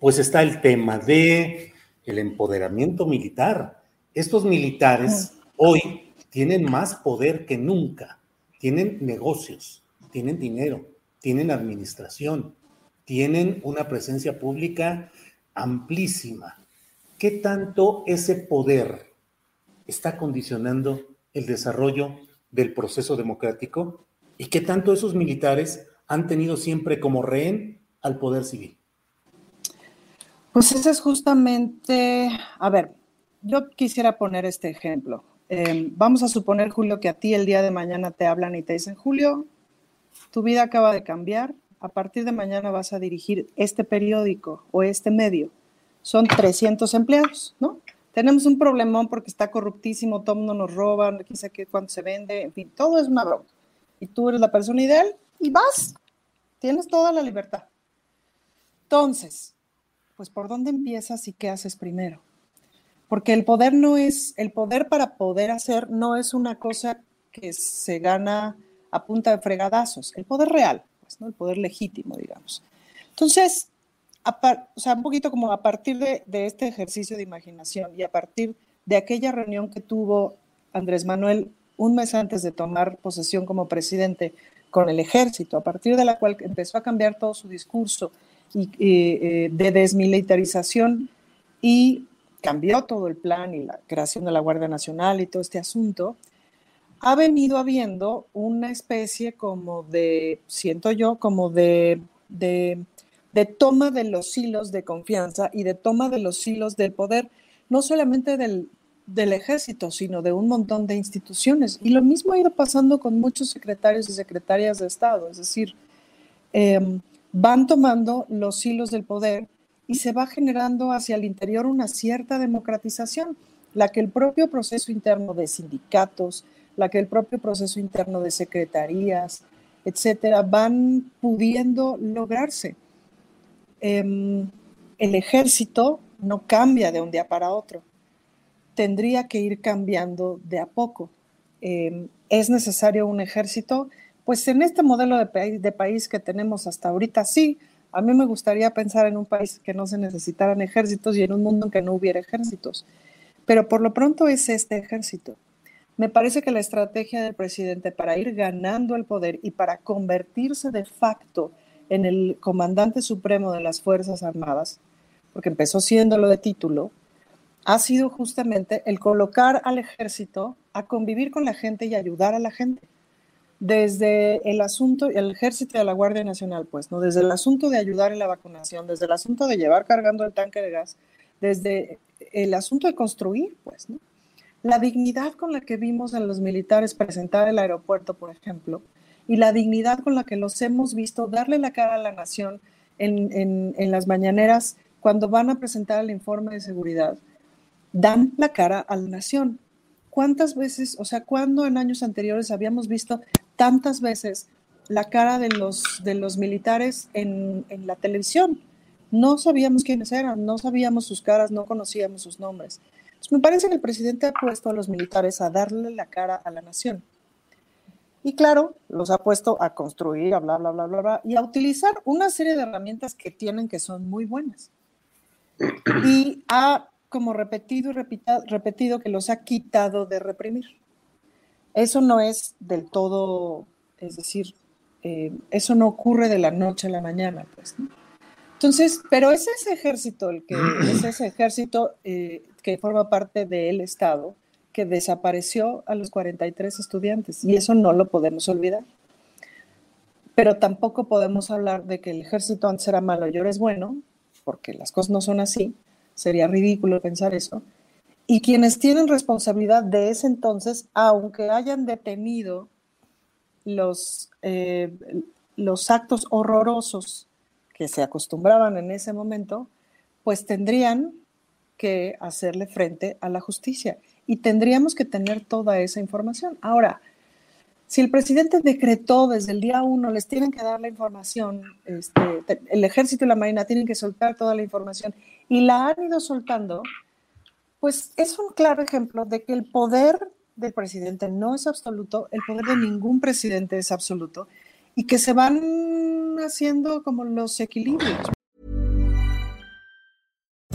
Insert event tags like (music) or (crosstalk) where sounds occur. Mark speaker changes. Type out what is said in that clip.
Speaker 1: Pues está el tema de el empoderamiento militar. Estos militares hoy tienen más poder que nunca. Tienen negocios, tienen dinero, tienen administración, tienen una presencia pública amplísima. ¿Qué tanto ese poder está condicionando el desarrollo del proceso democrático? ¿Y qué tanto esos militares han tenido siempre como rehén al poder civil?
Speaker 2: Pues ese es justamente, a ver, yo quisiera poner este ejemplo. Em, vamos a suponer, Julio, que a ti el día de mañana te hablan y te dicen, Julio, tu vida acaba de cambiar, a partir de mañana vas a dirigir este periódico o este medio. Son 300 empleados, ¿no? Tenemos un problemón porque está corruptísimo, todo mundo nos roba, quién sabe qué, cuánto se vende, en fin, todo es una broma. Y tú eres la persona ideal y vas, tienes toda la libertad. Entonces, pues ¿por dónde empiezas y qué haces primero? Porque el poder no es, el poder para poder hacer no es una cosa que se gana a punta de fregadazos, el poder real, pues, ¿no? el poder legítimo, digamos. Entonces, o sea, un poquito como a partir de este ejercicio de imaginación y a partir de aquella reunión que tuvo Andrés Manuel un mes antes de tomar posesión como presidente con el ejército, a partir de la cual empezó a cambiar todo su discurso y, eh, de desmilitarización y cambió todo el plan y la creación de la Guardia Nacional y todo este asunto, ha venido habiendo una especie como de, siento yo, como de, de, toma de los hilos de confianza y de toma de los hilos del poder, no solamente del, del ejército, sino de un montón de instituciones. Y lo mismo ha ido pasando con muchos secretarios y secretarias de Estado, es decir, eh, van tomando los hilos del poder y se va generando hacia el interior una cierta democratización, la que el propio proceso interno de sindicatos, la que el propio proceso interno de secretarías, etcétera, van pudiendo lograrse. Em, el ejército no cambia de un día para otro, tendría que ir cambiando de a poco. Em, es necesario un ejército pues en este modelo de país, que tenemos hasta ahorita, sí, a mí me gustaría pensar en un país que no se necesitaran ejércitos y en un mundo en que no hubiera ejércitos. Pero por lo pronto es este ejército. Me parece que la estrategia del presidente para ir ganando el poder y para convertirse de facto en el comandante supremo de las Fuerzas Armadas, porque empezó siéndolo de título, ha sido justamente el colocar al ejército a convivir con la gente y ayudar a la gente desde el asunto, el ejército de la Guardia Nacional, pues, ¿no? Desde el asunto de ayudar en la vacunación, desde el asunto de llevar cargando el tanque de gas, desde el asunto de construir, pues, ¿no? La dignidad con la que vimos a los militares presentar el aeropuerto, por ejemplo, y la dignidad con la que los hemos visto darle la cara a la nación en, en las mañaneras cuando van a presentar el informe de seguridad, dan la cara a la nación. ¿Cuántas veces, o sea, cuándo en años anteriores habíamos visto tantas veces la cara de los, de los militares en, la televisión. No sabíamos quiénes eran, no sabíamos sus caras, no conocíamos sus nombres. me parece que el presidente ha puesto a los militares a darle la cara a la nación. Y claro, los ha puesto a construir, a bla, bla, bla, bla, bla, y a utilizar una serie de herramientas que tienen que son muy buenas. y ha como repetido y repetido, que los ha quitado de reprimir. Eso no es del todo, es decir, eh, eso no ocurre de la noche a la mañana, pues. Entonces, pero es ese ejército, el que (clears throat) es ese ejército eh, que forma parte del Estado, que desapareció a los 43 estudiantes, y eso no lo podemos olvidar. Pero tampoco podemos hablar de que el ejército antes era malo y ahora es bueno, porque las cosas no son así, sería ridículo pensar eso. Y quienes tienen responsabilidad de ese entonces, aunque hayan detenido los, eh, los actos horrorosos que se acostumbraban en ese momento, pues tendrían que hacerle frente a la justicia y tendríamos que tener toda esa información. Ahora, si el presidente decretó desde el día uno, les tienen que dar la información, este, el ejército y la marina tienen que soltar toda la información y la han ido soltando, pues es un claro ejemplo de que el poder del presidente no es absoluto, el poder de ningún presidente es absoluto y que se van haciendo como los equilibrios.